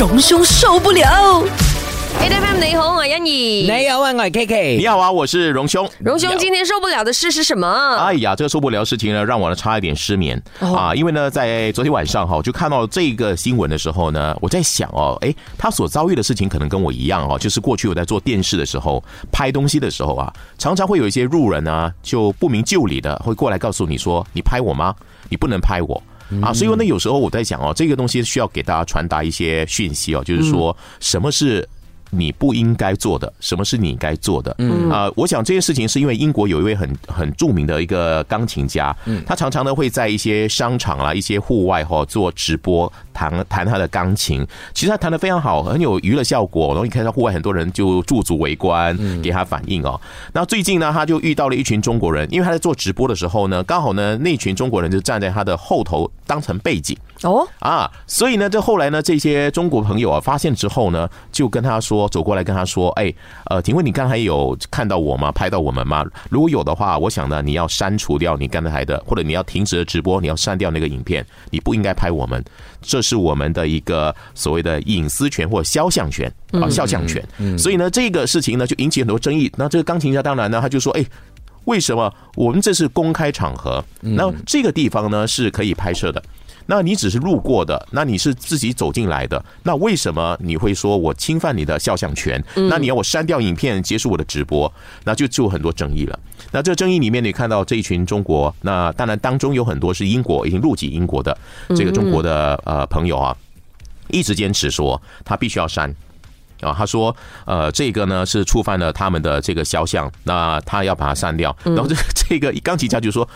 荣兄受不了。A F M 你好，我係欣怡。你好啊，我係 K K。你好啊，我是荣兄。荣兄今天受不了的事是什么？哎呀，这个受不了的事情呢，让我呢差一点失眠、啊！因为呢，在昨天晚上哈，我就看到这个新闻的时候呢，我在想哦，哎，他所遭遇的事情可能跟我一样哦，就是过去我在做电视的时候拍东西的时候啊，常常会有一些路人啊，就不明就里的会过来告诉你说：“你拍我吗？你不能拍我。”啊，所以那，有时候我在想哦，这个东西需要给大家传达一些讯息哦，就是说什么是。你不应该做的，什么是你该做的？嗯啊、我想这件事情是因为英国有一位很很著名的一个钢琴家，嗯，他常常呢会在一些商场啦、一些户外哈做直播，弹弹他的钢琴。其实他弹的非常好，很有娱乐效果。然后你看到户外很多人就驻足围观，给他反应哦。那最近呢，他就遇到了一群中国人，因为他在做直播的时候呢，刚好呢那群中国人就站在他的后头当成背景。哦，啊，所以呢，这后来呢，这些中国朋友啊发现之后呢，就跟他说，走过来跟他说，哎，呃，请问你刚才有看到我吗？拍到我们吗？如果有的话，我想呢，你要删除掉你刚才的，或者你要停止了直播，你要删掉那个影片，你不应该拍我们，这是我们的一个所谓的隐私权或肖像权啊，肖像权。所以呢，这个事情呢就引起很多争议。那这个钢琴家当然呢，他就说，哎。为什么我们这是公开场合？那这个地方呢是可以拍摄的。那你只是路过的，那你是自己走进来的，那为什么你会说我侵犯你的肖像权？那你要我删掉影片，结束我的直播，那就就很多争议了。那这个争议里面，你看到这一群中国，那当然当中有很多是英国已经入籍英国的这个中国的呃朋友啊，一直坚持说他必须要删。啊，他说，呃，这个呢是触犯了他们的这个肖像，那他要把它删掉。然后这这个钢琴家就说，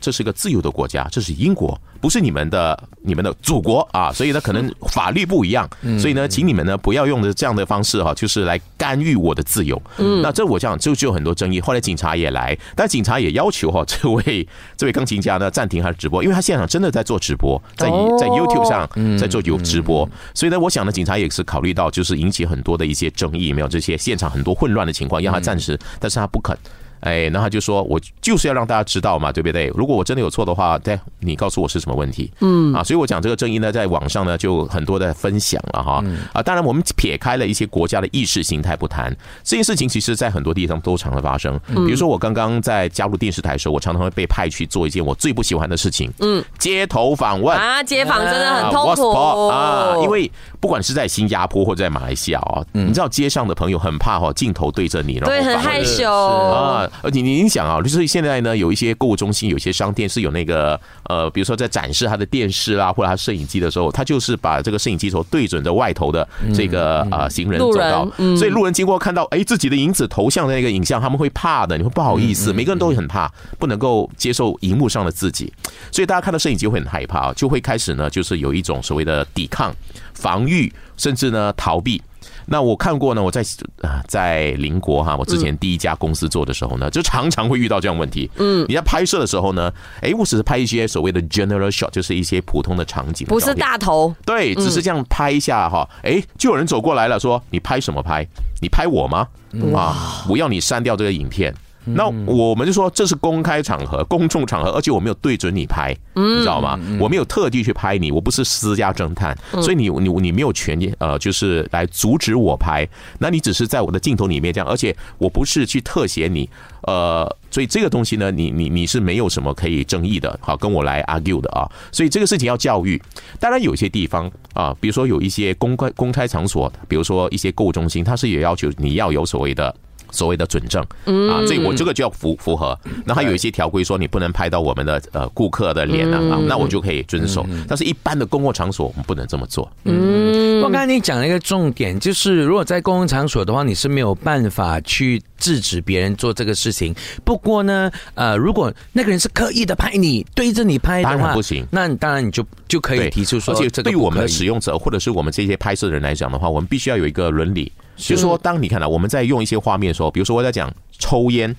这是个自由的国家，这是英国，不是你们的你们的祖国啊，所以呢可能法律不一样，所以呢，请你们呢不要用的这样的方式哈，就是来干预我的自由。嗯，那这我想就就有很多争议。后来警察也来，但警察也要求哈 这位这位钢琴家呢暂停他的直播，因为他现场真的在做直播，在在 YouTube 上在做有直播，所以呢，我想呢，警察也是考虑到就是引起很多的一些争议，没有这些现场很多混乱的情况，让他暂时，但是他不肯。哎，然后他就说，我就是要让大家知道嘛，对不对？如果我真的有错的话，对，你告诉我是什么问题，嗯。啊，所以我讲这个正义呢，在网上呢就很多的分享了哈。啊，当然我们撇开了一些国家的意识形态不谈，这件事情其实在很多地方都常常发生。比如说我刚刚在加入电视台的时候，我常常会被派去做一件我最不喜欢的事情，嗯，街头访问。啊，街访真的很痛苦。啊，因为不管是在新加坡或者在马来西亚哦，你知道街上的朋友很怕哈镜头对着你，然后对，很害羞。啊，而且你你想啊，就是现在呢，有一些购物中心，有些商店是有那个呃，比如说在展示他的电视啦，或者他摄影机的时候，他就是把这个摄影机头对准着外头的这个呃行人走到，嗯。所以路人经过看到哎自己的影子头像的那个影像，他们会怕的，你会不好意思，每个人都会很怕，不能够接受荧幕上的自己，所以大家看到摄影机会很害怕，就会开始呢，就是有一种所谓的抵抗、防御，甚至呢逃避。那我看过呢，我在啊在邻国哈，我之前第一家公司做的时候呢，就常常会遇到这样问题。嗯，你在拍摄的时候呢，哎，我只是拍一些所谓的 general shot，就是一些普通的场景的不是大头，对，只是这样拍一下哈，哎，就有人走过来了，说你拍什么拍？你拍我吗？啊，我要你删掉这个影片。那我们就说这是公开场合、公众场合，而且我没有对准你拍，你知道吗？我没有特地去拍你，我不是私家侦探，所以你你你没有权利呃，就是来阻止我拍。那你只是在我的镜头里面这样，而且我不是去特写你，呃，所以这个东西呢，你你你是没有什么可以争议的，好，跟我来 argue 的啊。所以这个事情要教育。当然有些地方啊，比如说有一些公开公开场所，比如说一些购物中心，它是也要求你要有所谓的。所谓的准证啊，所以我这个就要符符合。那还有一些条规说你不能拍到我们的呃顾客的脸啊，啊那我就可以遵守。但是一般的公共场所我们不能这么做。嗯，我刚才你讲了一个重点，就是如果在公共场所的话，你是没有办法去制止别人做这个事情。不过呢，呃，如果那个人是刻意的拍你，对着你拍的话，当然不行那当然你就就可以提出说，而且对于我们的使用者或者是我们这些拍摄的人来讲的话，我们必须要有一个伦理，就是说，当你看到我们在用一些画面的时候，比如说我在讲抽烟。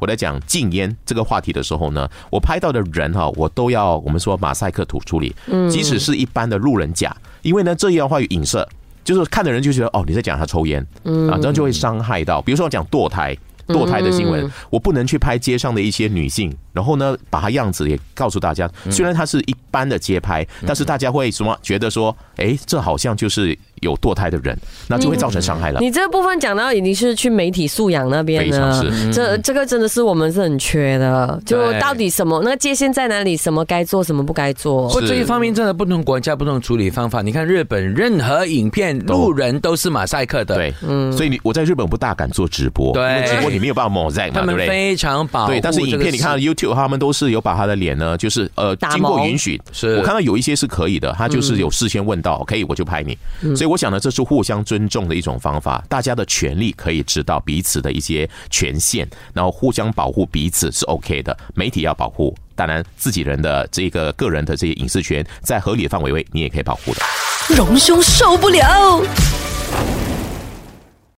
我在讲禁烟这个话题的时候呢，我拍到的人哈，我都要我们说马赛克图处理，即使是一般的路人甲，因为呢这样的话有影射，就是看的人就觉得哦你在讲他抽烟，啊，这样就会伤害到，比如说我讲堕胎。堕胎的新闻，我不能去拍街上的一些女性然后呢，把他样子也告诉大家。虽然他是一般的街拍，但是大家会什么觉得说，哎，这好像就是有堕胎的人，那就会造成伤害了。你这部分讲到已经是去媒体素养那边了，这这个真的是我们是很缺的。就到底什么那个界限在哪里？什么该做，什么不该做？不，这一方面真的不同国家不同处理方法。你看日本，任何影片路人都是马赛克的，对，嗯，所以你我在日本不大敢做直播，对，直播你没有办法抹在嘛，他们非常保对，但是影片你看 YouTube，他们都是有把他的脸呢，就是呃经过允许，是我看到有一些是可以的，他就是有事先问到，可以我就拍你。所以我想呢，这是互相尊重的一种方法，大家的权利可以知道彼此的一些权限，然后互相保护彼此是 OK 的。媒体要保护，当然自己人的这个个人的这些隐私权，在合理的范围内，你也可以保护的。荣兄受不了。